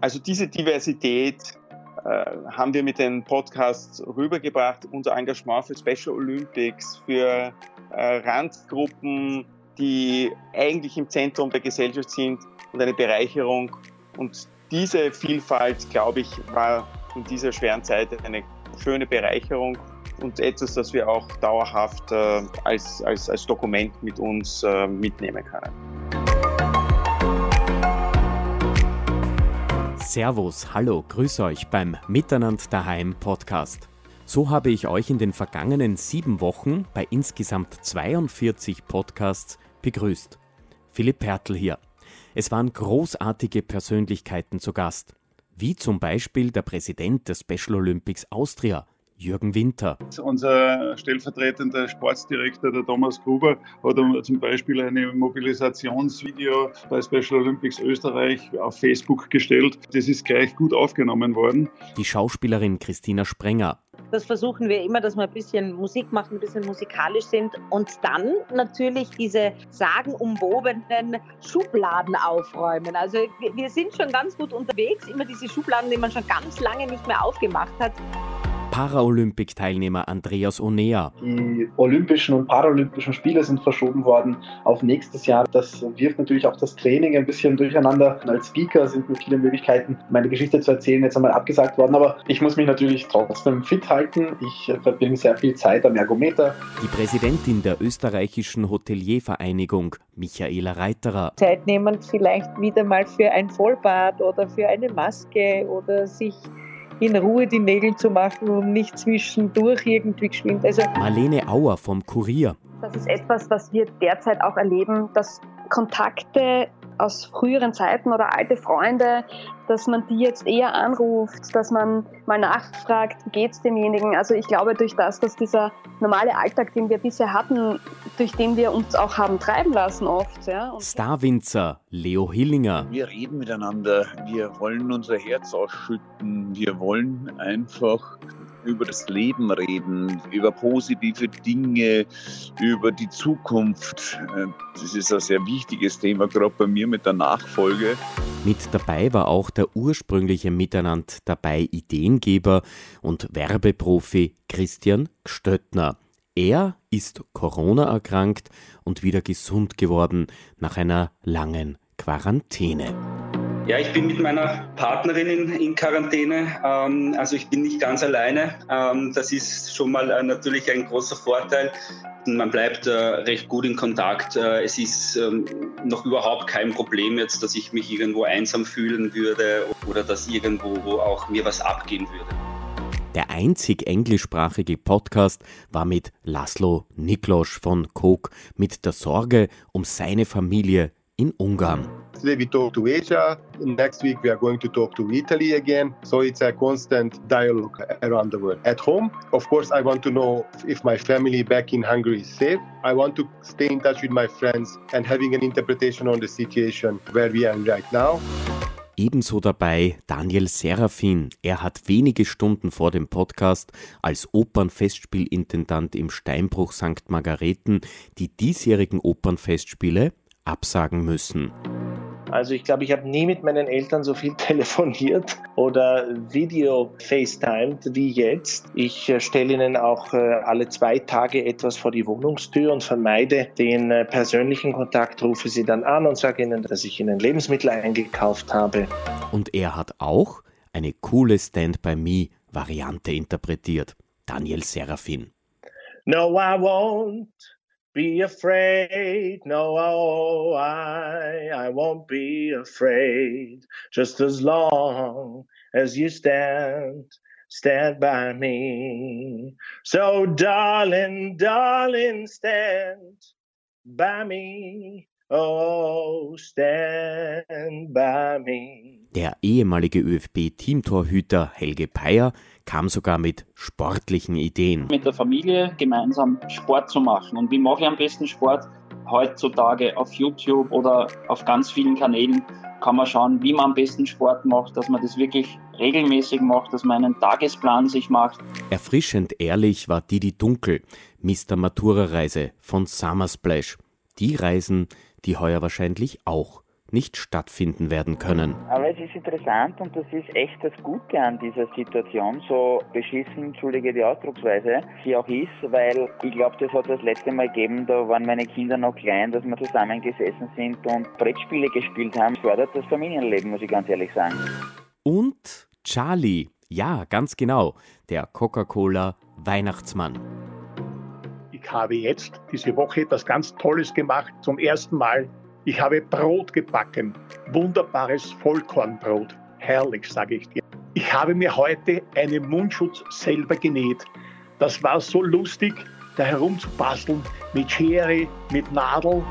Also diese Diversität äh, haben wir mit den Podcasts rübergebracht, unser Engagement für Special Olympics, für äh, Randgruppen, die eigentlich im Zentrum der Gesellschaft sind und eine Bereicherung. Und diese Vielfalt, glaube ich, war in dieser schweren Zeit eine schöne Bereicherung und etwas, das wir auch dauerhaft äh, als, als, als Dokument mit uns mitnehmen können. Servus, hallo, grüß euch beim Miteinand daheim Podcast. So habe ich euch in den vergangenen sieben Wochen bei insgesamt 42 Podcasts begrüßt. Philipp Pertl hier. Es waren großartige Persönlichkeiten zu Gast, wie zum Beispiel der Präsident des Special Olympics Austria, Jürgen Winter. Unser stellvertretender Sportsdirektor, der Thomas Gruber, hat zum Beispiel ein Mobilisationsvideo bei Special Olympics Österreich auf Facebook gestellt. Das ist gleich gut aufgenommen worden. Die Schauspielerin Christina Sprenger. Das versuchen wir immer, dass wir ein bisschen Musik machen, ein bisschen musikalisch sind und dann natürlich diese sagenumwobenen Schubladen aufräumen. Also wir sind schon ganz gut unterwegs, immer diese Schubladen, die man schon ganz lange nicht mehr aufgemacht hat. Paralympic-Teilnehmer Andreas Onea. Die Olympischen und Paralympischen Spiele sind verschoben worden auf nächstes Jahr. Das wirft natürlich auch das Training ein bisschen durcheinander. Als Speaker sind mir viele Möglichkeiten, meine Geschichte zu erzählen, jetzt einmal abgesagt worden. Aber ich muss mich natürlich trotzdem fit halten. Ich verbringe sehr viel Zeit am Ergometer. Die Präsidentin der österreichischen Hoteliervereinigung, Michaela Reiterer. Zeit nehmen vielleicht wieder mal für ein Vollbad oder für eine Maske oder sich in Ruhe die Nägel zu machen und nicht zwischendurch irgendwie geschwind. Also Marlene Auer vom Kurier. Das ist etwas, was wir derzeit auch erleben, dass Kontakte aus früheren Zeiten oder alte Freunde, dass man die jetzt eher anruft, dass man mal nachfragt, wie geht es demjenigen. Also ich glaube, durch das, dass dieser normale Alltag, den wir bisher hatten, durch den wir uns auch haben treiben lassen oft. Ja. Starwinzer, Leo Hillinger. Wir reden miteinander, wir wollen unser Herz ausschütten, wir wollen einfach über das Leben reden, über positive Dinge, über die Zukunft. Äh, das ist ein sehr wichtiges Thema, gerade bei mir mit der Nachfolge. Mit dabei war auch der ursprüngliche Miteinander dabei Ideengeber und Werbeprofi Christian Gstöttner. Er ist Corona erkrankt und wieder gesund geworden nach einer langen Quarantäne. Ja, ich bin mit meiner Partnerin in, in Quarantäne. Ähm, also ich bin nicht ganz alleine. Ähm, das ist schon mal äh, natürlich ein großer Vorteil. Man bleibt äh, recht gut in Kontakt. Äh, es ist ähm, noch überhaupt kein Problem jetzt, dass ich mich irgendwo einsam fühlen würde oder dass irgendwo auch mir was abgehen würde. Der einzig englischsprachige Podcast war mit Laszlo Niklosch von Coke mit der Sorge um seine Familie in Ungarn. Today we talk to Asia. Next week we are going to talk to Italy again. So it's a constant dialogue around the world. At home, of course, I want to know if my family back in Hungary is safe. I want to stay in touch with my friends and having an interpretation on the situation where we are right now. Ebenso dabei Daniel Serafin. Er hat wenige Stunden vor dem Podcast als Opernfestspielintendant im Steinbruch St. Margareten die diesjährigen Opernfestspiele absagen müssen. Also ich glaube, ich habe nie mit meinen Eltern so viel telefoniert oder Video FaceTimed wie jetzt. Ich äh, stelle ihnen auch äh, alle zwei Tage etwas vor die Wohnungstür und vermeide den äh, persönlichen Kontakt, rufe sie dann an und sage ihnen, dass ich ihnen Lebensmittel eingekauft habe. Und er hat auch eine coole Stand-by-Me-Variante interpretiert. Daniel Serafin. No, I won't. Be afraid. No, oh, I, I won't be afraid. Just as long as you stand, stand by me. So, darling, darling, stand by me. Oh, stand by me. Der ehemalige ÖFB-Teamtorhüter Helge Peyer kam sogar mit sportlichen Ideen. Mit der Familie gemeinsam Sport zu machen. Und wie mache ich am besten Sport? Heutzutage auf YouTube oder auf ganz vielen Kanälen kann man schauen, wie man am besten Sport macht, dass man das wirklich regelmäßig macht, dass man einen Tagesplan sich macht. Erfrischend ehrlich war Didi Dunkel, Mr. Matura-Reise von Summer Splash. Die Reisen, die heuer wahrscheinlich auch nicht stattfinden werden können. Aber es ist interessant und das ist echt das Gute an dieser Situation, so beschissen, entschuldige die Ausdrucksweise, sie auch ist, weil ich glaube, das hat das letzte Mal gegeben, da waren meine Kinder noch klein, dass wir zusammengesessen sind und Brettspiele gespielt haben. Fördert das Familienleben, muss ich ganz ehrlich sagen. Und Charlie, ja, ganz genau, der Coca-Cola Weihnachtsmann. Habe jetzt diese Woche etwas ganz Tolles gemacht, zum ersten Mal ich habe Brot gebacken, wunderbares Vollkornbrot. Herrlich, sage ich dir. Ich habe mir heute einen Mundschutz selber genäht. Das war so lustig, da herumzubasteln mit Schere, mit Nadel.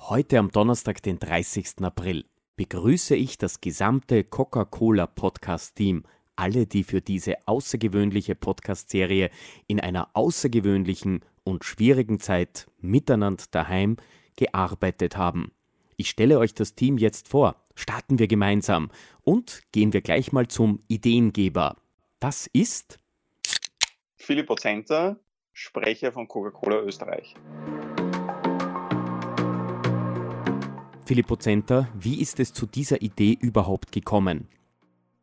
Heute am Donnerstag, den 30. April, begrüße ich das gesamte Coca-Cola Podcast-Team, alle, die für diese außergewöhnliche Podcast-Serie in einer außergewöhnlichen und schwierigen Zeit miteinander daheim gearbeitet haben. Ich stelle euch das Team jetzt vor. Starten wir gemeinsam und gehen wir gleich mal zum Ideengeber. Das ist Philipp Ozenter, Sprecher von Coca-Cola Österreich. Philipp Ozenter, wie ist es zu dieser Idee überhaupt gekommen?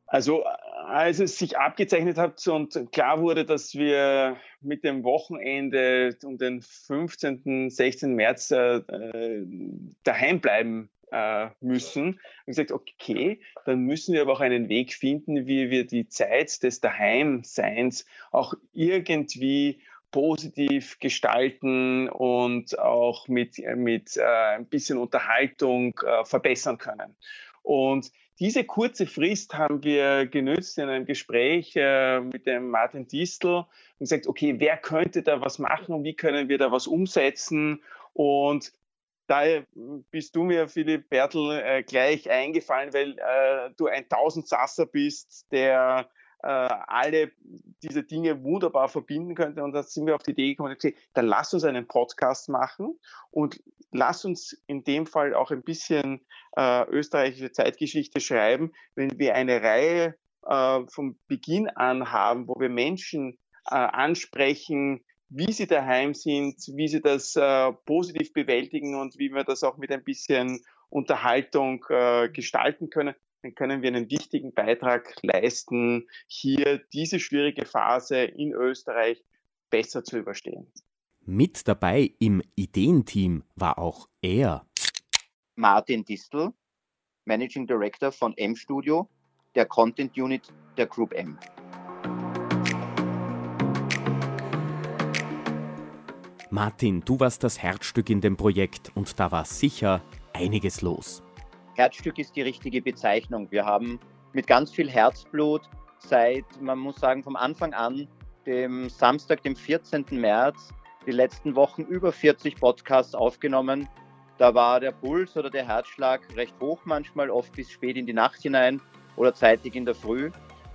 Also als es sich abgezeichnet hat und klar wurde, dass wir mit dem Wochenende um den 15., 16. März äh, daheim bleiben äh, müssen, habe ich gesagt, okay, dann müssen wir aber auch einen Weg finden, wie wir die Zeit des Daheimseins auch irgendwie positiv gestalten und auch mit, mit äh, ein bisschen Unterhaltung äh, verbessern können. Und diese kurze Frist haben wir genützt in einem Gespräch äh, mit dem Martin Distel und gesagt, okay, wer könnte da was machen und wie können wir da was umsetzen? Und da bist du mir, Philipp Bertel, äh, gleich eingefallen, weil äh, du ein Tausendsasser bist, der äh, alle diese Dinge wunderbar verbinden könnte. Und da sind wir auf die Idee gekommen, okay, dann lass uns einen Podcast machen und lass uns in dem Fall auch ein bisschen äh, österreichische Zeitgeschichte schreiben, wenn wir eine Reihe äh, vom Beginn an haben, wo wir Menschen äh, ansprechen, wie sie daheim sind, wie sie das äh, positiv bewältigen und wie wir das auch mit ein bisschen Unterhaltung äh, gestalten können, dann können wir einen wichtigen Beitrag leisten, hier diese schwierige Phase in Österreich besser zu überstehen. Mit dabei im Ideenteam war auch er. Martin Distel, Managing Director von M Studio, der Content Unit der Group M. Martin, du warst das Herzstück in dem Projekt und da war sicher einiges los. Herzstück ist die richtige Bezeichnung. Wir haben mit ganz viel Herzblut seit, man muss sagen, vom Anfang an, dem Samstag, dem 14. März, die letzten Wochen über 40 Podcasts aufgenommen. Da war der Puls oder der Herzschlag recht hoch manchmal, oft bis spät in die Nacht hinein oder zeitig in der Früh.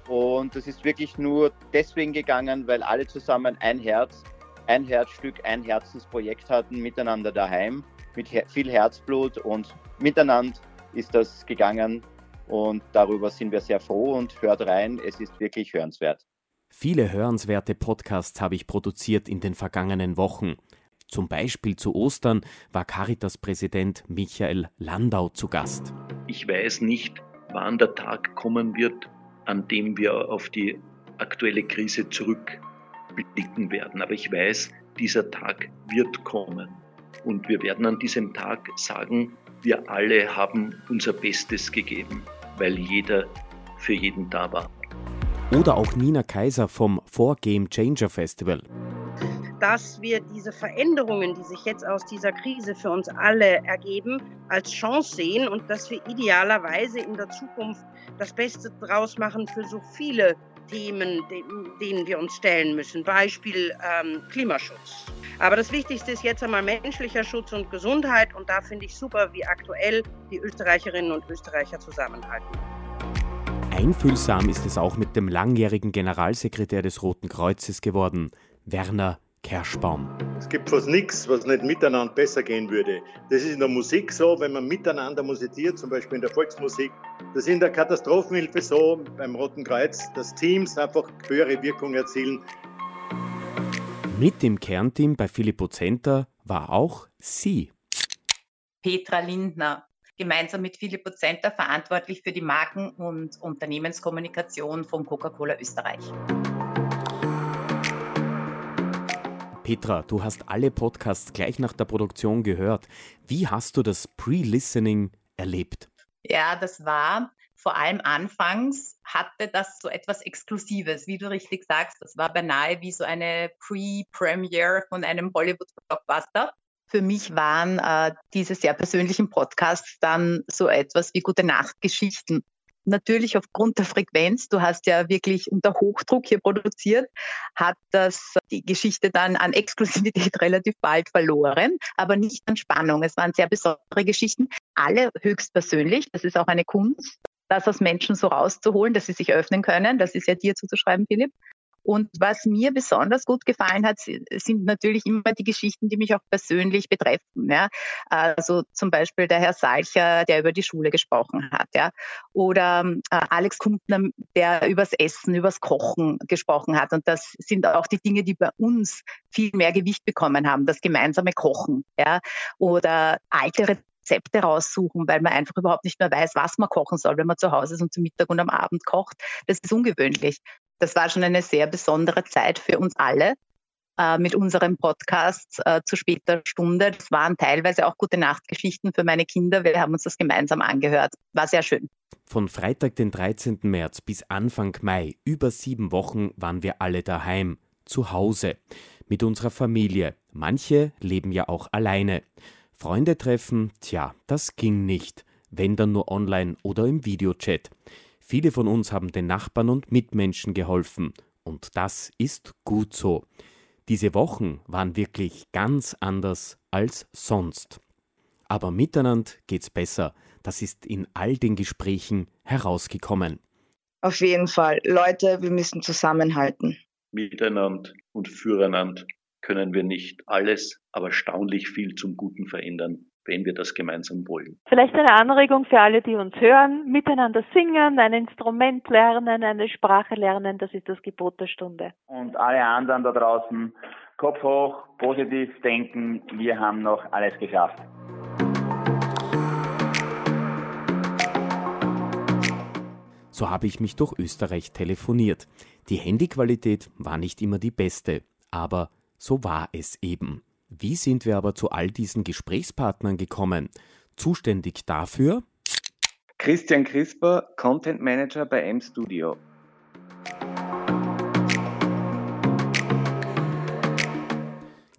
Und das ist wirklich nur deswegen gegangen, weil alle zusammen ein Herz, ein Herzstück, ein Herzensprojekt hatten, miteinander daheim, mit viel Herzblut und miteinander ist das gegangen und darüber sind wir sehr froh und hört rein, es ist wirklich hörenswert. Viele hörenswerte Podcasts habe ich produziert in den vergangenen Wochen. Zum Beispiel zu Ostern war Caritas-Präsident Michael Landau zu Gast. Ich weiß nicht, wann der Tag kommen wird, an dem wir auf die aktuelle Krise zurückblicken werden. Aber ich weiß, dieser Tag wird kommen. Und wir werden an diesem Tag sagen, wir alle haben unser Bestes gegeben, weil jeder für jeden da war. Oder auch Nina Kaiser vom 4 Game Changer Festival. Dass wir diese Veränderungen, die sich jetzt aus dieser Krise für uns alle ergeben, als Chance sehen und dass wir idealerweise in der Zukunft das Beste draus machen für so viele Themen, denen wir uns stellen müssen. Beispiel ähm, Klimaschutz. Aber das Wichtigste ist jetzt einmal menschlicher Schutz und Gesundheit. Und da finde ich super, wie aktuell die Österreicherinnen und Österreicher zusammenhalten. Einfühlsam ist es auch mit dem langjährigen Generalsekretär des Roten Kreuzes geworden, Werner Kerschbaum. Es gibt fast nichts, was nicht miteinander besser gehen würde. Das ist in der Musik so, wenn man miteinander musiziert, zum Beispiel in der Volksmusik. Das ist in der Katastrophenhilfe so, beim Roten Kreuz, dass Teams einfach höhere Wirkung erzielen. Mit im Kernteam bei Filippo Zenter war auch sie. Petra Lindner, gemeinsam mit Philipp Zenter verantwortlich für die Marken- und Unternehmenskommunikation von Coca-Cola Österreich. Petra, du hast alle Podcasts gleich nach der Produktion gehört. Wie hast du das Pre-Listening erlebt? Ja, das war vor allem anfangs hatte das so etwas Exklusives, wie du richtig sagst. Das war beinahe wie so eine Pre-Premiere von einem Hollywood-Blockbuster. Für mich waren äh, diese sehr persönlichen Podcasts dann so etwas wie Gute Nacht Geschichten natürlich aufgrund der Frequenz, du hast ja wirklich unter Hochdruck hier produziert, hat das die Geschichte dann an Exklusivität relativ bald verloren, aber nicht an Spannung. Es waren sehr besondere Geschichten, alle höchstpersönlich. Das ist auch eine Kunst, das aus Menschen so rauszuholen, dass sie sich öffnen können. Das ist ja dir zuzuschreiben, Philipp. Und was mir besonders gut gefallen hat, sind natürlich immer die Geschichten, die mich auch persönlich betreffen. Ja? Also zum Beispiel der Herr Salcher, der über die Schule gesprochen hat. Ja? Oder äh, Alex Kumpner, der übers Essen, übers Kochen gesprochen hat. Und das sind auch die Dinge, die bei uns viel mehr Gewicht bekommen haben, das gemeinsame Kochen. Ja? Oder alte Rezepte raussuchen, weil man einfach überhaupt nicht mehr weiß, was man kochen soll, wenn man zu Hause ist und zum Mittag und am Abend kocht. Das ist ungewöhnlich das war schon eine sehr besondere Zeit für uns alle äh, mit unserem Podcast äh, zu später Stunde. Das waren teilweise auch gute Nachtgeschichten für meine Kinder. Wir haben uns das gemeinsam angehört. War sehr schön. Von Freitag, den 13. März bis Anfang Mai, über sieben Wochen, waren wir alle daheim, zu Hause, mit unserer Familie. Manche leben ja auch alleine. Freunde treffen, tja, das ging nicht, wenn dann nur online oder im Videochat. Viele von uns haben den Nachbarn und Mitmenschen geholfen, und das ist gut so. Diese Wochen waren wirklich ganz anders als sonst. Aber miteinander geht's besser. Das ist in all den Gesprächen herausgekommen. Auf jeden Fall. Leute, wir müssen zusammenhalten. Miteinander und füreinander können wir nicht alles, aber erstaunlich viel zum Guten verändern wenn wir das gemeinsam wollen. Vielleicht eine Anregung für alle, die uns hören, miteinander singen, ein Instrument lernen, eine Sprache lernen, das ist das Gebot der Stunde. Und alle anderen da draußen, Kopf hoch, positiv denken, wir haben noch alles geschafft. So habe ich mich durch Österreich telefoniert. Die Handyqualität war nicht immer die beste, aber so war es eben. Wie sind wir aber zu all diesen Gesprächspartnern gekommen? Zuständig dafür? Christian Crisper, Content Manager bei M-Studio.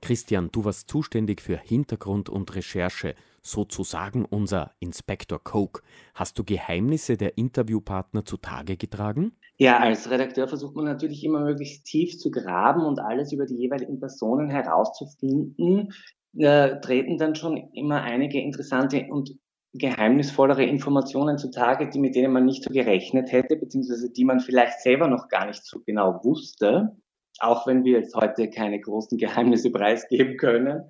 Christian, du warst zuständig für Hintergrund und Recherche, sozusagen unser Inspektor Coke. Hast du Geheimnisse der Interviewpartner zutage getragen? Ja, als Redakteur versucht man natürlich immer möglichst tief zu graben und alles über die jeweiligen Personen herauszufinden. Da treten dann schon immer einige interessante und geheimnisvollere Informationen zutage, die mit denen man nicht so gerechnet hätte, beziehungsweise die man vielleicht selber noch gar nicht so genau wusste, auch wenn wir jetzt heute keine großen Geheimnisse preisgeben können,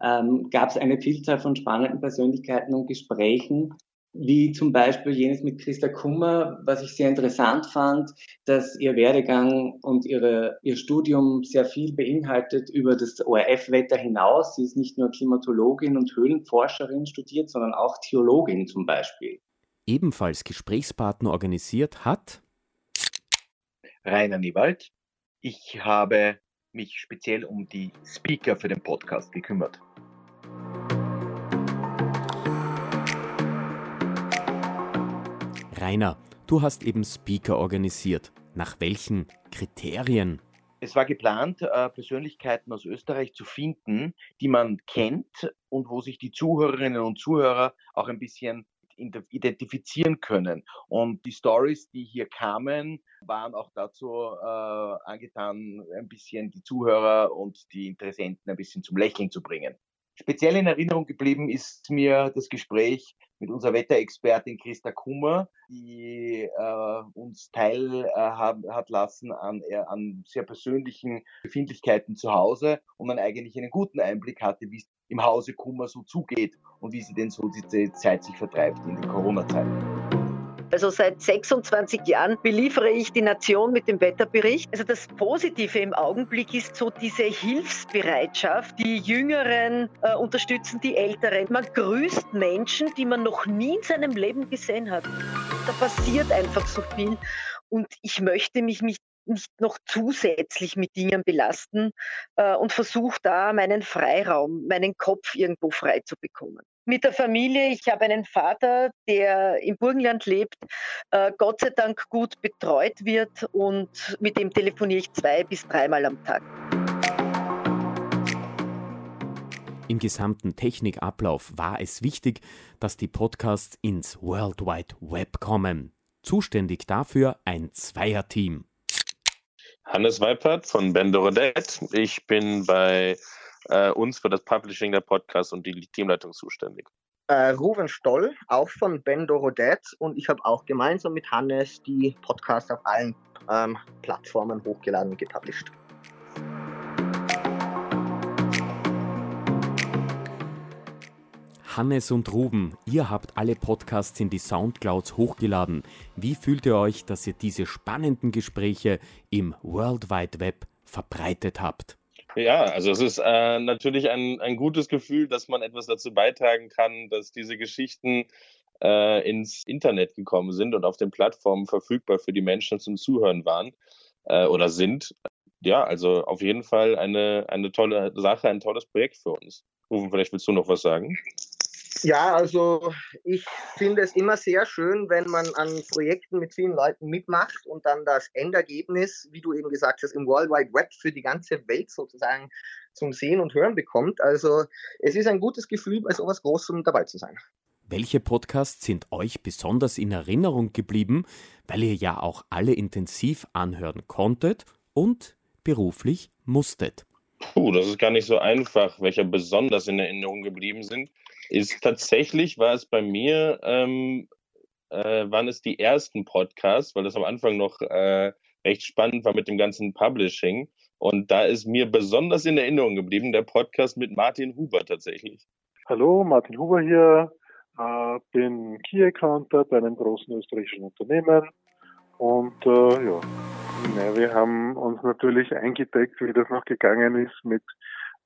ähm, gab es eine Vielzahl von spannenden Persönlichkeiten und Gesprächen, wie zum Beispiel jenes mit Christa Kummer, was ich sehr interessant fand, dass ihr Werdegang und ihre, ihr Studium sehr viel beinhaltet über das ORF-Wetter hinaus. Sie ist nicht nur Klimatologin und Höhlenforscherin studiert, sondern auch Theologin zum Beispiel. Ebenfalls Gesprächspartner organisiert hat Rainer Niewald. Ich habe mich speziell um die Speaker für den Podcast gekümmert. Rainer, du hast eben Speaker organisiert. Nach welchen Kriterien? Es war geplant, äh, Persönlichkeiten aus Österreich zu finden, die man kennt und wo sich die Zuhörerinnen und Zuhörer auch ein bisschen identifizieren können. Und die Stories, die hier kamen, waren auch dazu äh, angetan, ein bisschen die Zuhörer und die Interessenten ein bisschen zum Lächeln zu bringen. Speziell in Erinnerung geblieben ist mir das Gespräch mit unserer Wetterexpertin Christa Kummer, die äh, uns teilhaben äh, hat lassen an, äh, an sehr persönlichen Befindlichkeiten zu Hause und man eigentlich einen guten Einblick hatte, wie es im Hause Kummer so zugeht und wie sie denn so diese Zeit sich vertreibt in den Corona-Zeiten. Also seit 26 Jahren beliefere ich die Nation mit dem Wetterbericht. Also das Positive im Augenblick ist so diese Hilfsbereitschaft. Die Jüngeren äh, unterstützen die Älteren. Man grüßt Menschen, die man noch nie in seinem Leben gesehen hat. Da passiert einfach so viel. Und ich möchte mich nicht nicht noch zusätzlich mit Dingen belasten äh, und versuche da meinen Freiraum, meinen Kopf irgendwo frei zu bekommen mit der Familie. Ich habe einen Vater, der im Burgenland lebt, äh, Gott sei Dank gut betreut wird und mit dem telefoniere ich zwei bis dreimal am Tag. Im gesamten Technikablauf war es wichtig, dass die Podcasts ins World Wide Web kommen. Zuständig dafür ein Zweierteam. Hannes Weipert von Bendorodet. Ich bin bei äh, uns für das Publishing der Podcasts und die Teamleitung zuständig. Äh, Ruven Stoll, auch von Bendorodet und ich habe auch gemeinsam mit Hannes die Podcasts auf allen ähm, Plattformen hochgeladen und gepublished. Hannes und Ruben, ihr habt alle Podcasts in die Soundclouds hochgeladen. Wie fühlt ihr euch, dass ihr diese spannenden Gespräche im World Wide Web verbreitet habt? Ja, also es ist äh, natürlich ein, ein gutes Gefühl, dass man etwas dazu beitragen kann, dass diese Geschichten äh, ins Internet gekommen sind und auf den Plattformen verfügbar für die Menschen zum Zuhören waren äh, oder sind. Ja, also auf jeden Fall eine, eine tolle Sache, ein tolles Projekt für uns. Rufen, vielleicht willst du noch was sagen? Ja, also ich finde es immer sehr schön, wenn man an Projekten mit vielen Leuten mitmacht und dann das Endergebnis, wie du eben gesagt hast, im World Wide Web für die ganze Welt sozusagen zum Sehen und Hören bekommt. Also es ist ein gutes Gefühl, bei sowas Großem dabei zu sein. Welche Podcasts sind euch besonders in Erinnerung geblieben, weil ihr ja auch alle intensiv anhören konntet und beruflich musstet? Puh, das ist gar nicht so einfach, welche besonders in Erinnerung geblieben sind ist tatsächlich, war es bei mir, ähm, äh, waren es die ersten Podcasts, weil das am Anfang noch äh, recht spannend war mit dem ganzen Publishing. Und da ist mir besonders in Erinnerung geblieben der Podcast mit Martin Huber tatsächlich. Hallo, Martin Huber hier. Äh, bin Key Accounter bei einem großen österreichischen Unternehmen. Und äh, ja, ne, wir haben uns natürlich eingedeckt, wie das noch gegangen ist mit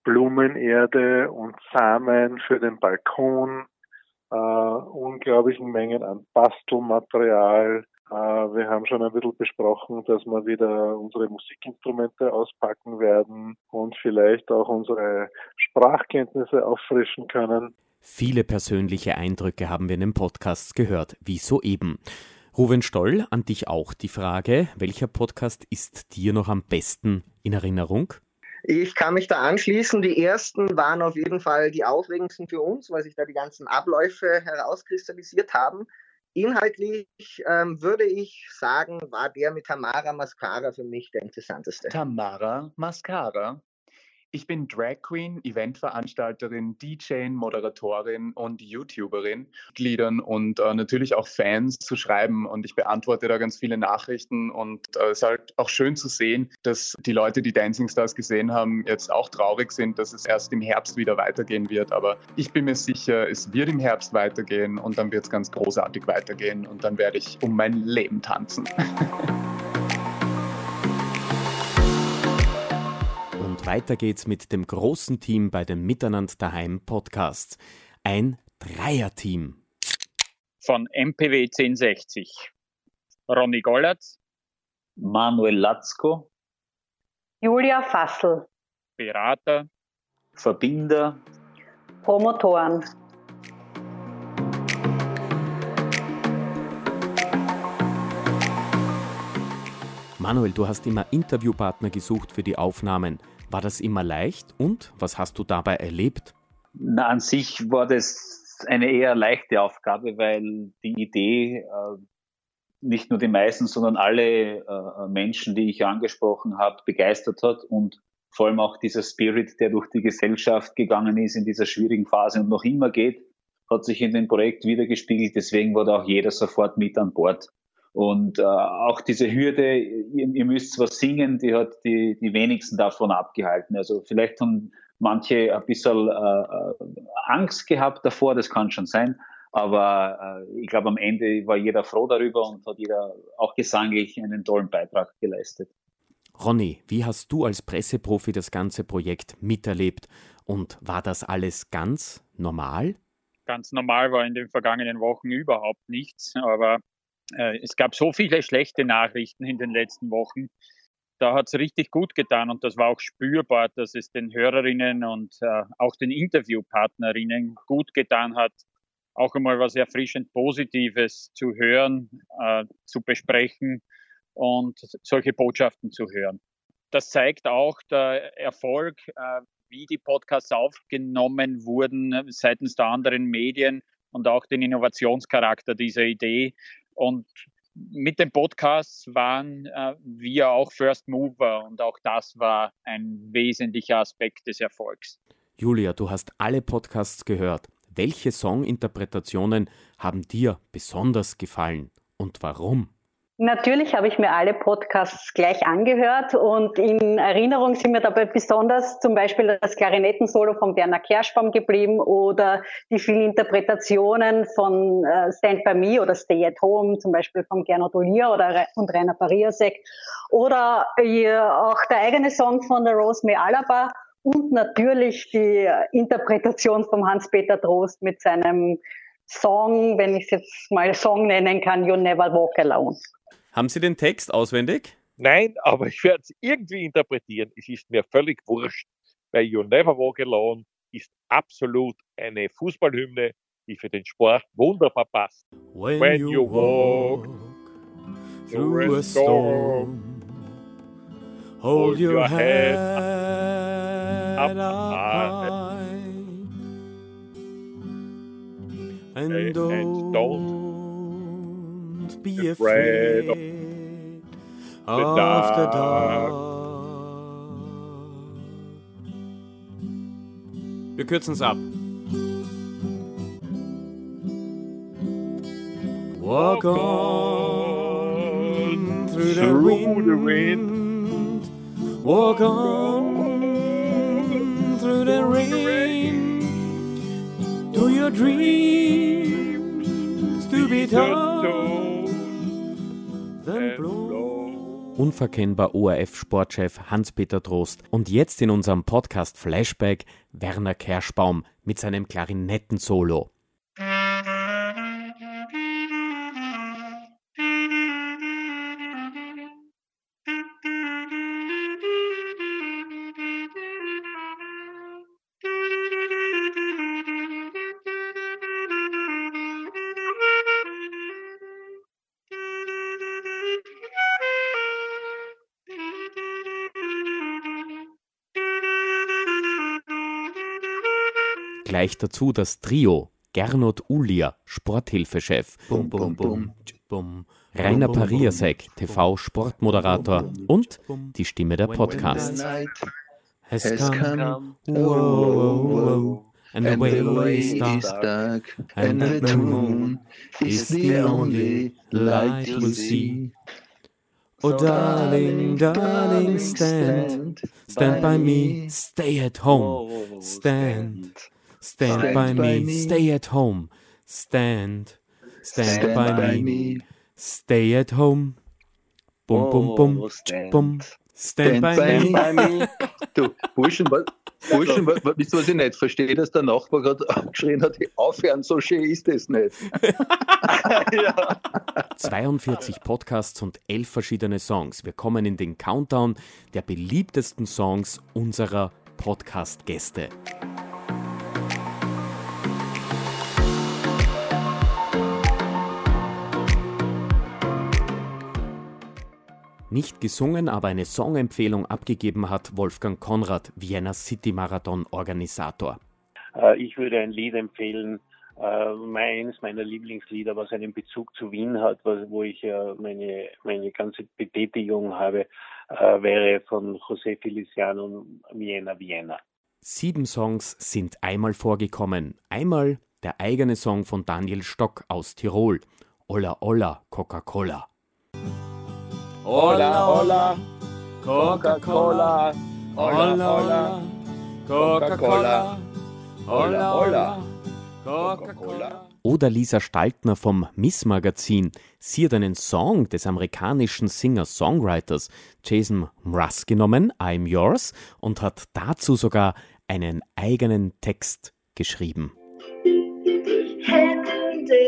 Blumenerde und Samen für den Balkon, äh, unglaublichen Mengen an Bastelmaterial. Äh, wir haben schon ein bisschen besprochen, dass wir wieder unsere Musikinstrumente auspacken werden und vielleicht auch unsere Sprachkenntnisse auffrischen können. Viele persönliche Eindrücke haben wir in den Podcasts gehört, wie soeben. Ruven Stoll, an dich auch die Frage, welcher Podcast ist dir noch am besten in Erinnerung? Ich kann mich da anschließen. Die ersten waren auf jeden Fall die aufregendsten für uns, weil sich da die ganzen Abläufe herauskristallisiert haben. Inhaltlich ähm, würde ich sagen, war der mit Tamara Mascara für mich der interessanteste. Tamara Mascara? Ich bin Drag Queen, Eventveranstalterin, DJ, Moderatorin und YouTuberin, Gliedern und äh, natürlich auch Fans zu schreiben. Und ich beantworte da ganz viele Nachrichten. Und äh, es ist halt auch schön zu sehen, dass die Leute, die Dancing Stars gesehen haben, jetzt auch traurig sind, dass es erst im Herbst wieder weitergehen wird. Aber ich bin mir sicher, es wird im Herbst weitergehen und dann wird es ganz großartig weitergehen. Und dann werde ich um mein Leben tanzen. weiter geht's mit dem großen Team bei den Miteinander daheim Podcasts. Ein Dreierteam. Von MPW 1060. Ronny Gollatz. Manuel Latzko. Julia Fassel. Berater. Verbinder. Promotoren. Manuel, du hast immer Interviewpartner gesucht für die Aufnahmen. War das immer leicht und was hast du dabei erlebt? Na, an sich war das eine eher leichte Aufgabe, weil die Idee äh, nicht nur die meisten, sondern alle äh, Menschen, die ich angesprochen habe, begeistert hat und vor allem auch dieser Spirit, der durch die Gesellschaft gegangen ist in dieser schwierigen Phase und noch immer geht, hat sich in dem Projekt wiedergespiegelt. Deswegen war da auch jeder sofort mit an Bord. Und äh, auch diese Hürde, ihr, ihr müsst was singen, die hat die, die wenigsten davon abgehalten. Also vielleicht haben manche ein bisschen äh, äh, Angst gehabt davor, das kann schon sein. Aber äh, ich glaube, am Ende war jeder froh darüber und hat jeder auch gesanglich einen tollen Beitrag geleistet. Ronny, wie hast du als Presseprofi das ganze Projekt miterlebt und war das alles ganz normal? Ganz normal war in den vergangenen Wochen überhaupt nichts, aber äh, es gab so viele schlechte Nachrichten in den letzten Wochen. Da hat es richtig gut getan und das war auch spürbar, dass es den Hörerinnen und äh, auch den Interviewpartnerinnen gut getan hat, auch einmal was erfrischend Positives zu hören, äh, zu besprechen und solche Botschaften zu hören. Das zeigt auch der Erfolg, äh, wie die Podcasts aufgenommen wurden seitens der anderen Medien und auch den Innovationscharakter dieser Idee. Und mit den Podcasts waren äh, wir auch First Mover und auch das war ein wesentlicher Aspekt des Erfolgs. Julia, du hast alle Podcasts gehört. Welche Songinterpretationen haben dir besonders gefallen und warum? Natürlich habe ich mir alle Podcasts gleich angehört und in Erinnerung sind mir dabei besonders zum Beispiel das Klarinettensolo von Werner Kerschbaum geblieben oder die vielen Interpretationen von äh, Stand By Me oder Stay at Home, zum Beispiel von Gernot Olier oder und Rainer Pariasek oder auch der eigene Song von der Rosemary Alaba und natürlich die Interpretation von Hans-Peter Trost mit seinem Song, wenn ich es jetzt mal Song nennen kann, You Never Walk Alone. Haben Sie den Text auswendig? Nein, aber ich werde es irgendwie interpretieren. Es ist mir völlig wurscht, weil You Never Walk Alone ist absolut eine Fußballhymne, die für den Sport wunderbar passt. When, When you, you walk through a storm, hold your head up, up high, and, and don't, don't be afraid of the dark. Wir kürzen es ab. Walk on through the wind. Walk on through the rain. To your dreams to be told. Unverkennbar ORF-Sportchef Hans-Peter Trost und jetzt in unserem Podcast Flashback Werner Kerschbaum mit seinem Klarinettensolo. Gleich dazu das Trio Gernot Ulier, Sporthilfechef, bum, bum, bum, bum, Rainer Pariasek, TV-Sportmoderator und die Stimme der Podcasts. Has come, whoa, and the way is dark, and the moon is the only light you'll see. Oh, darling, darling, stand, stand by me, stay at home, stand. Stand, stand by, by me. me. Stay at home. Stand. Stand, stand by, by me. me. Stay at home. Bum, bum, bum. Oh, stand. Bum. Stand, stand by, by me. By me. Du, Burschen, Burschen, wisst ihr, was ich nicht verstehe, dass der Nachbar gerade geschrien hat, aufhören, so schön ist es nicht. ja. 42 Podcasts und 11 verschiedene Songs. Wir kommen in den Countdown der beliebtesten Songs unserer Podcast-Gäste. Nicht gesungen, aber eine Songempfehlung abgegeben hat Wolfgang Konrad, Vienna City Marathon Organisator. Äh, ich würde ein Lied empfehlen, äh, eines meiner Lieblingslieder, was einen Bezug zu Wien hat, wo ich äh, meine, meine ganze Betätigung habe, wäre von José Feliciano Vienna Vienna. Sieben Songs sind einmal vorgekommen. Einmal der eigene Song von Daniel Stock aus Tirol. Olla Olla Coca-Cola. Hola, hola, Coca-Cola. Hola, hola, Coca-Cola. Hola, hola, Coca-Cola. Oder Lisa Staltner vom Miss Magazin. Sie hat einen Song des amerikanischen Singer-Songwriters Jason Mraz genommen, I'm Yours, und hat dazu sogar einen eigenen Text geschrieben. Hände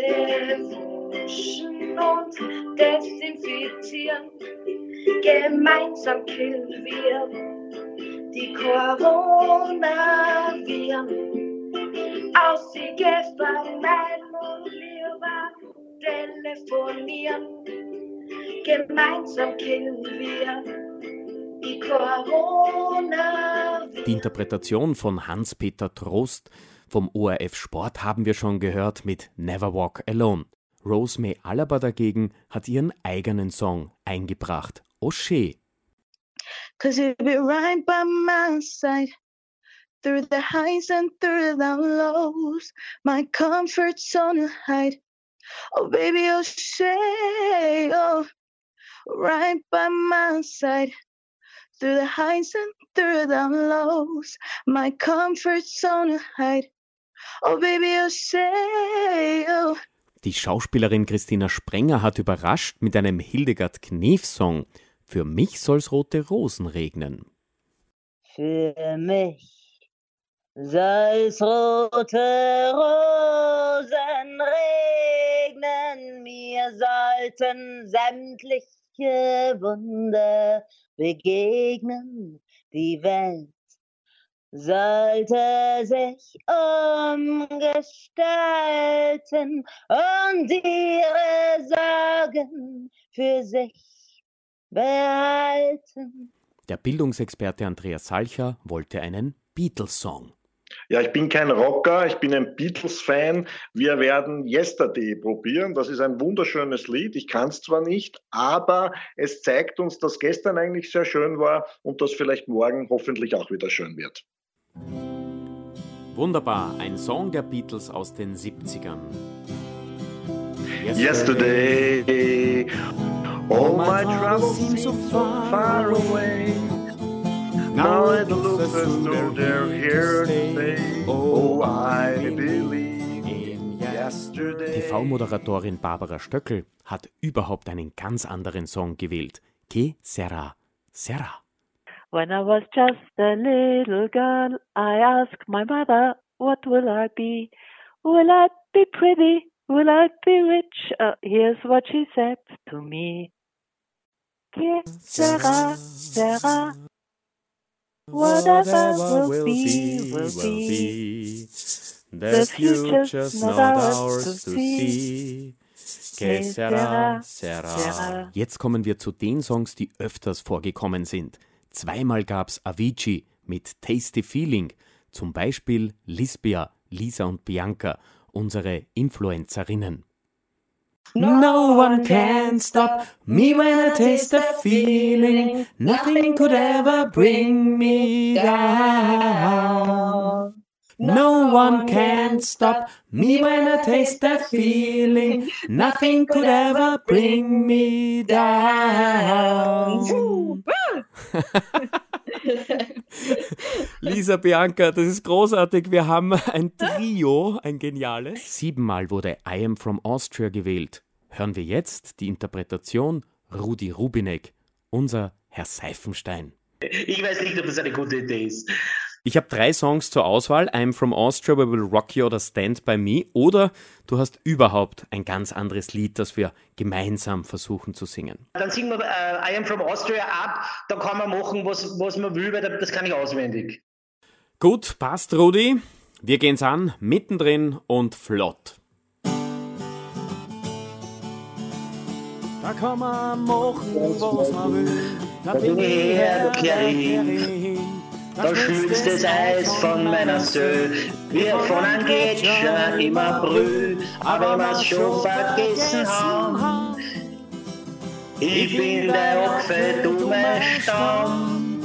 und desinfizieren, gemeinsam killen wir die Coronaviren aus die vermeiden und lieber telefonieren. Gemeinsam killen wir die Corona. Die Interpretation von Hans-Peter Trost vom ORF Sport haben wir schon gehört mit Never Walk Alone. Rose May Alaba dagegen hat ihren eigenen Song eingebracht, O'Shea. Cause you'll be right by my side through the highs and through the lows. My comfort's on a hide. Oh, baby, say, oh, right by my side. Through the highs and through the lows. My comfort's on a hide. Oh, baby, say, oh. Die Schauspielerin Christina Sprenger hat überrascht mit einem Hildegard Knef-Song. Für mich soll's rote Rosen regnen. Für mich soll's rote Rosen regnen, mir sollten sämtliche Wunder begegnen, die Welt sollte sich umgestalten und ihre Sorgen für sich behalten. Der Bildungsexperte Andreas Salcher wollte einen Beatles-Song. Ja, ich bin kein Rocker, ich bin ein Beatles-Fan. Wir werden Yesterday probieren. Das ist ein wunderschönes Lied. Ich kann es zwar nicht, aber es zeigt uns, dass gestern eigentlich sehr schön war und dass vielleicht morgen hoffentlich auch wieder schön wird. Wunderbar, ein Song der Beatles aus den 70ern. Yesterday, Yesterday all my troubles seem so far away. Now it looks as though they're here to stay. Oh, I believe in yesterday. TV-Moderatorin Barbara Stöckel hat überhaupt einen ganz anderen Song gewählt. Que sera? Sera. When I was just a little girl, I asked my mother, what will I be? Will I be pretty? Will I be rich? Uh, here's what she said to me. Que sera, sera. Whatever will be, will be. The future's not ours to see. Que sera, sera. Jetzt kommen wir zu den Songs, die öfters vorgekommen sind. Zweimal gab's Avicii mit Tasty Feeling, zum Beispiel Lisbia, Lisa und Bianca, unsere Influencerinnen. No one can stop me when I taste the feeling. Nothing could ever bring me down. No one can stop me when I taste that feeling. Nothing could ever bring me down. Lisa Bianca, das ist großartig. Wir haben ein Trio, ein geniales. Siebenmal wurde I Am From Austria gewählt. Hören wir jetzt die Interpretation Rudi Rubinek, unser Herr Seifenstein. Ich weiß nicht, ob das eine gute Idee ist. Ich habe drei Songs zur Auswahl: I'm from Austria, We Will Rock You oder Stand by Me. Oder du hast überhaupt ein ganz anderes Lied, das wir gemeinsam versuchen zu singen. Dann singen wir äh, I Am from Austria ab. Da kann man machen, was, was man will, weil das kann ich auswendig. Gut, passt, Rudi. Wir gehen's an, mittendrin und flott. Da kann man machen, was man will. Da bin ich her, da kehre ich hin. Da schmilzt das Eis von meiner Söh, wir von einem Gletscher im April, aber wir's schon vergessen haben. Ich bin der Opfer, du mein Stamm,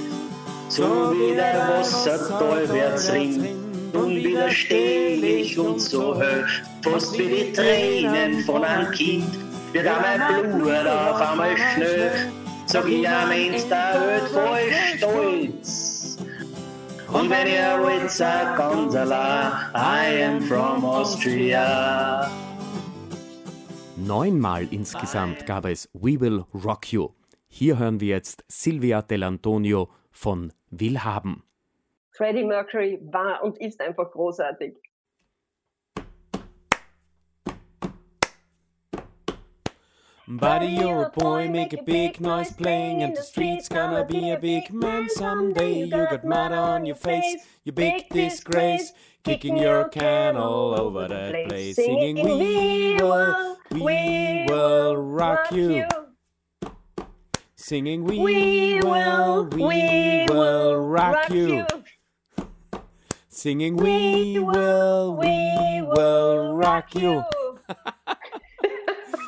so wie der Wassertal wird's rinnt. Unwiderstehlich und so höher, fast wie die Tränen von einem Kind, wird mein Blut auf einmal schnell, sag ich am Ende der Welt voll stolz. Und wenn ihr wollt, sag Gonzala, I am from Austria. Neunmal insgesamt gab es We Will Rock You. Hier hören wir jetzt Silvia Dell'Antonio von Willhaben. Freddie Mercury war und ist einfach großartig. Buddy, you're a boy, make a big noise playing in the streets. Gonna be a big man someday. You got mud on your face, you big disgrace. Kicking your can all over the place. Singing, We will, we will rock you. Singing, We will, we will rock you. Singing, We will, we will rock you.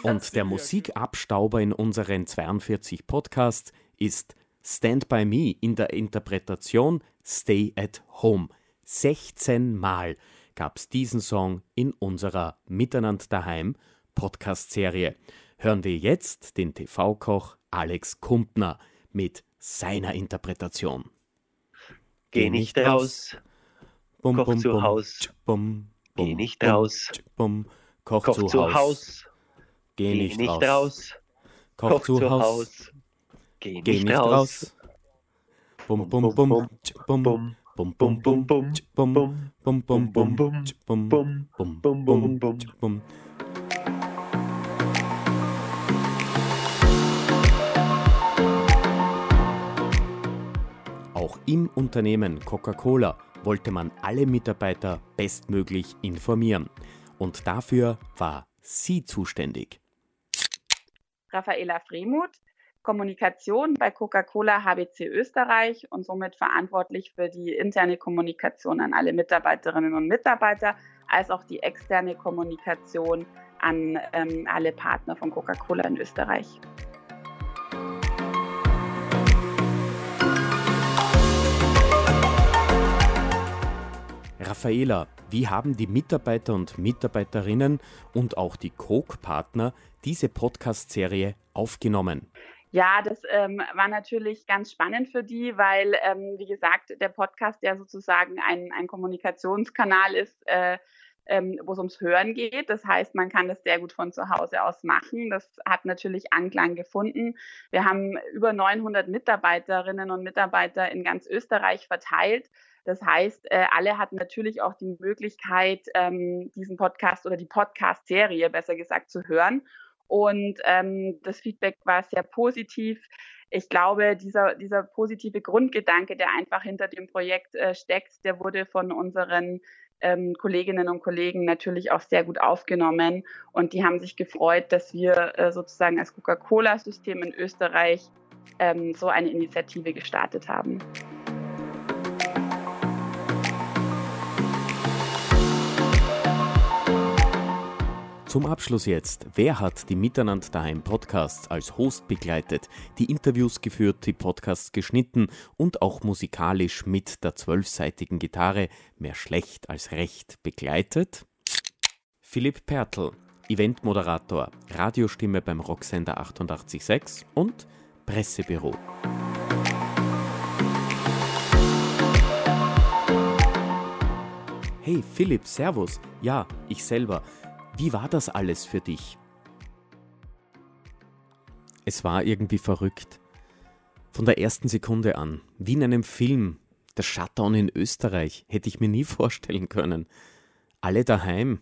Und der Musikabstauber in unseren 42 Podcasts ist Stand By Me in der Interpretation Stay at Home. 16 Mal gab es diesen Song in unserer Miteinander daheim Podcast-Serie. Hören wir jetzt den TV-Koch Alex Kumpner mit seiner Interpretation. Geh nicht raus, Bum, koch bum, zu bum, Haus. Bum, Geh nicht raus, koch, koch zu, zu Haus. Haus. Geh nicht, nicht raus. raus, Koch, koch zu, zu Haus. Haus. Geh Geh nicht nicht raus. raus. Bum, bum, bum, bum, bum, bum, bum, bum, bum, bum, bum, bum, bum, bum, bum, bum, bum, bum, bum. Auch im Unternehmen Coca-Cola wollte man alle Mitarbeiter bestmöglich informieren. Und dafür war sie zuständig. Raffaela Fremuth, Kommunikation bei Coca-Cola HBC Österreich und somit verantwortlich für die interne Kommunikation an alle Mitarbeiterinnen und Mitarbeiter, als auch die externe Kommunikation an ähm, alle Partner von Coca-Cola in Österreich. Raffaela, wie haben die Mitarbeiter und Mitarbeiterinnen und auch die Coke-Partner diese Podcast-Serie aufgenommen? Ja, das ähm, war natürlich ganz spannend für die, weil, ähm, wie gesagt, der Podcast ja sozusagen ein, ein Kommunikationskanal ist, äh, ähm, wo es ums Hören geht. Das heißt, man kann das sehr gut von zu Hause aus machen. Das hat natürlich Anklang gefunden. Wir haben über 900 Mitarbeiterinnen und Mitarbeiter in ganz Österreich verteilt. Das heißt, äh, alle hatten natürlich auch die Möglichkeit, ähm, diesen Podcast oder die Podcast-Serie, besser gesagt, zu hören. Und ähm, das Feedback war sehr positiv. Ich glaube, dieser, dieser positive Grundgedanke, der einfach hinter dem Projekt äh, steckt, der wurde von unseren ähm, Kolleginnen und Kollegen natürlich auch sehr gut aufgenommen. Und die haben sich gefreut, dass wir äh, sozusagen als Coca-Cola-System in Österreich ähm, so eine Initiative gestartet haben. Zum Abschluss jetzt, wer hat die Miteinander daheim Podcasts als Host begleitet, die Interviews geführt, die Podcasts geschnitten und auch musikalisch mit der zwölfseitigen Gitarre mehr schlecht als recht begleitet? Philipp Pertl, Eventmoderator, Radiostimme beim Rocksender 886 und Pressebüro. Hey Philipp, Servus. Ja, ich selber. Wie war das alles für dich? Es war irgendwie verrückt. Von der ersten Sekunde an, wie in einem Film, der Shutdown in Österreich, hätte ich mir nie vorstellen können. Alle daheim.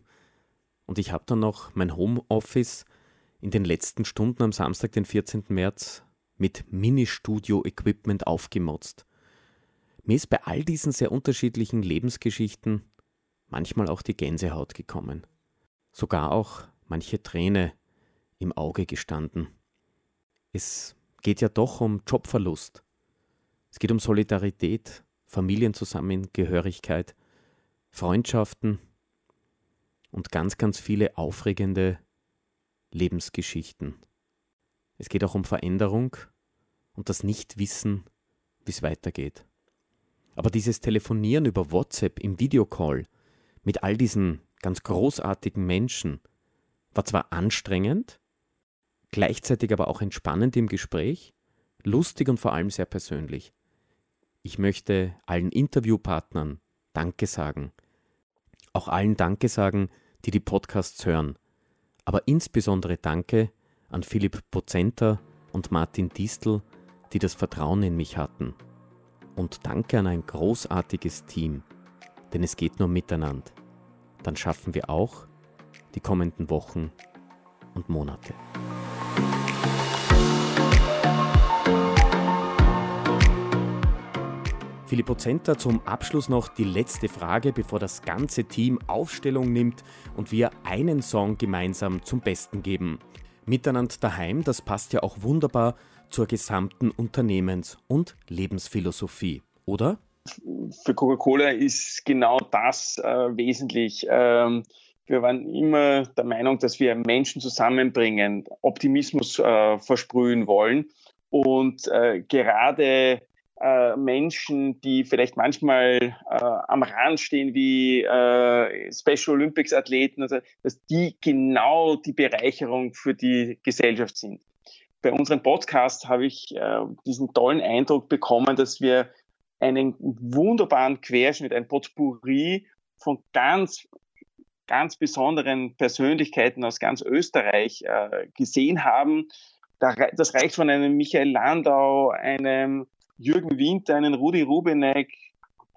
Und ich habe dann noch mein Homeoffice in den letzten Stunden am Samstag, den 14. März, mit Mini-Studio-Equipment aufgemotzt. Mir ist bei all diesen sehr unterschiedlichen Lebensgeschichten manchmal auch die Gänsehaut gekommen sogar auch manche Träne im Auge gestanden. Es geht ja doch um Jobverlust. Es geht um Solidarität, Familienzusammengehörigkeit, Freundschaften und ganz, ganz viele aufregende Lebensgeschichten. Es geht auch um Veränderung und das Nichtwissen, wie es weitergeht. Aber dieses Telefonieren über WhatsApp im Videocall mit all diesen ganz großartigen Menschen war zwar anstrengend, gleichzeitig aber auch entspannend im Gespräch, lustig und vor allem sehr persönlich. Ich möchte allen Interviewpartnern Danke sagen. Auch allen Danke sagen, die die Podcasts hören. Aber insbesondere Danke an Philipp Pozenter und Martin Distel, die das Vertrauen in mich hatten. Und danke an ein großartiges Team, denn es geht nur miteinander. Dann schaffen wir auch die kommenden Wochen und Monate. Filippo Zenter, zum Abschluss noch die letzte Frage, bevor das ganze Team Aufstellung nimmt und wir einen Song gemeinsam zum Besten geben. Miteinander daheim, das passt ja auch wunderbar zur gesamten Unternehmens- und Lebensphilosophie, oder? Für Coca-Cola ist genau das äh, wesentlich. Ähm, wir waren immer der Meinung, dass wir Menschen zusammenbringen, Optimismus äh, versprühen wollen. Und äh, gerade äh, Menschen, die vielleicht manchmal äh, am Rand stehen wie äh, Special Olympics Athleten, also, dass die genau die Bereicherung für die Gesellschaft sind. Bei unserem Podcast habe ich äh, diesen tollen Eindruck bekommen, dass wir einen wunderbaren Querschnitt, ein Potpourri von ganz ganz besonderen Persönlichkeiten aus ganz Österreich äh, gesehen haben. Das reicht von einem Michael Landau, einem Jürgen Winter, einen Rudi Rubeneck,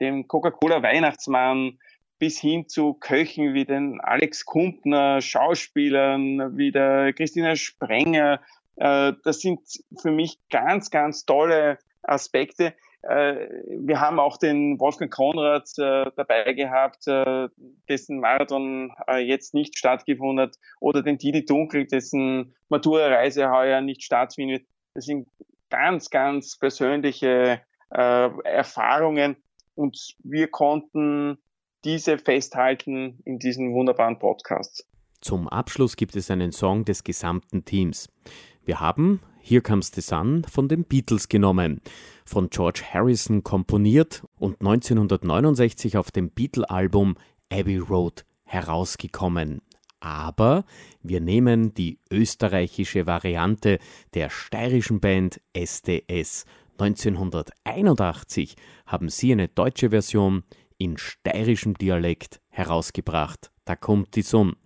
dem Coca-Cola-Weihnachtsmann, bis hin zu Köchen wie den Alex Kumpner, Schauspielern wie der Christina Sprenger. Äh, das sind für mich ganz, ganz tolle Aspekte. Äh, wir haben auch den Wolfgang Konrad äh, dabei gehabt, dessen Marathon jetzt nicht stattgefunden hat, oder den Didi Dunkel, dessen Matura-Reise heuer nicht stattfindet. Das sind ganz, ganz persönliche äh, Erfahrungen und wir konnten diese festhalten in diesem wunderbaren Podcast. Zum Abschluss gibt es einen Song des gesamten Teams. Wir haben Here Comes the Sun von den Beatles genommen, von George Harrison komponiert und 1969 auf dem Beatle-Album Abbey Road herausgekommen aber wir nehmen die österreichische Variante der steirischen Band SDS. 1981 haben sie eine deutsche Version in steirischem Dialekt herausgebracht. Da kommt die Sonne.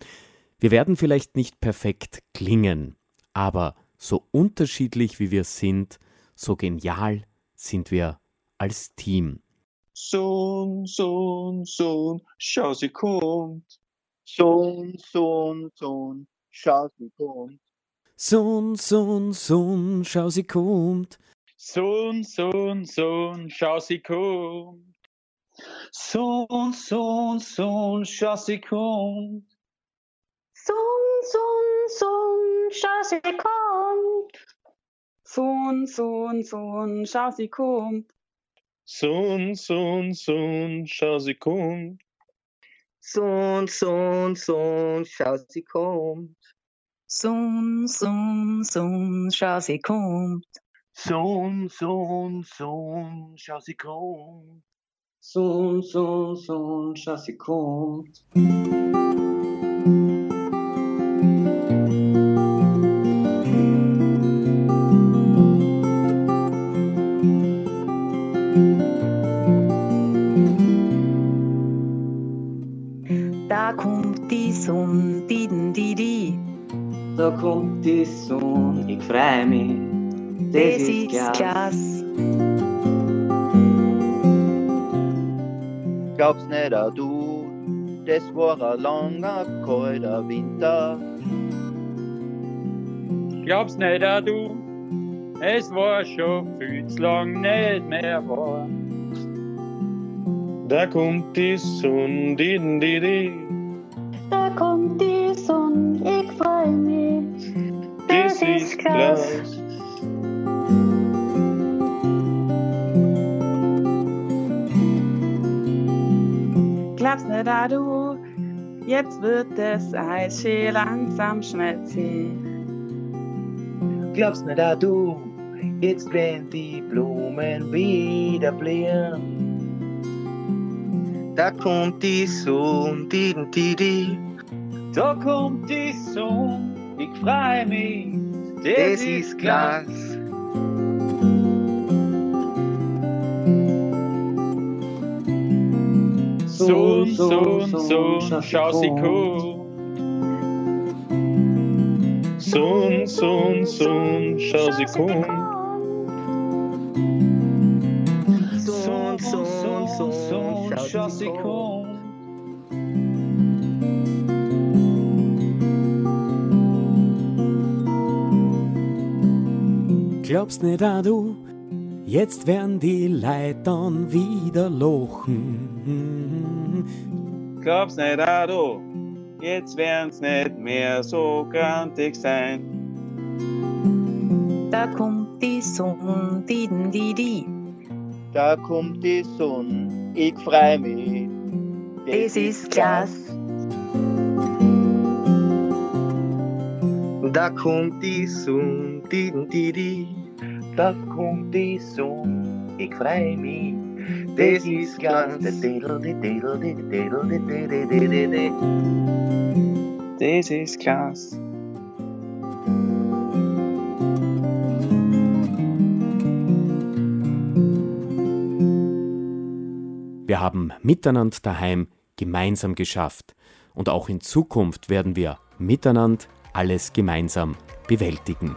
Wir werden vielleicht nicht perfekt klingen, aber so unterschiedlich wie wir sind, so genial sind wir als Team. Sohn, Sohn, Sohn, schau, sie kommt. Sohn, Sohn, Sohn, schau, sie kommt. Sohn, Sohn, Sohn, schau, sie kommt. Sohn, Sohn, Sohn, schau, sie kommt. Sohn, Sohn, Sohn, schau, sie kommt. Sohn, Sohn, Sohn, schau, sie kommt. Sohn, Sohn, Sohn, schau, sie kommt. Sohn, Sohn, Sohn, schau, sie kommt. Sohn, Sohn, Sohn, schau, sie kommt. Sohn, Sohn, Sohn, schau, sie kommt. Sohn, Sohn, Sohn, schau, sie kommt. Sohn, Sohn, Sohn, schau, sie kommt. Kommt die Sonne, ich freu mich. Das ist klasse. Glaubst nicht du, das war ein langer, kalter Winter. Glaubst nicht du, es war schon viel zu lang nicht mehr warm. Da kommt die Sonne, di, di, di. Da kommt die Sonne, ich freu mich. Ist klasse. Glaubst nicht auch du, jetzt wird das Eis schön langsam schmelzen. Glaubst nicht auch du, jetzt werden die Blumen wieder blühen. Da kommt die Sonne, di, di, di. Da kommt die Sonne, ich freu mich. Daisy's Glas. So, so, so, Schausiko. So, so, so, Schausiko. So, so, so, Schausiko. Glaubst nicht auch du, jetzt werden die Leitern wieder lochen. Glaubst nicht auch du, jetzt werden's nicht mehr so grantig sein. Da kommt die Sonne, die, die, die. Da kommt die Sonne, ich freu mich. Das ist klasse. Da kommt die Sonne, die, die, die. Da kommt die Sonne, ich freu mich. Das ist ganz. Das ist klasse. Wir haben miteinander daheim gemeinsam geschafft. Und auch in Zukunft werden wir miteinander alles gemeinsam bewältigen.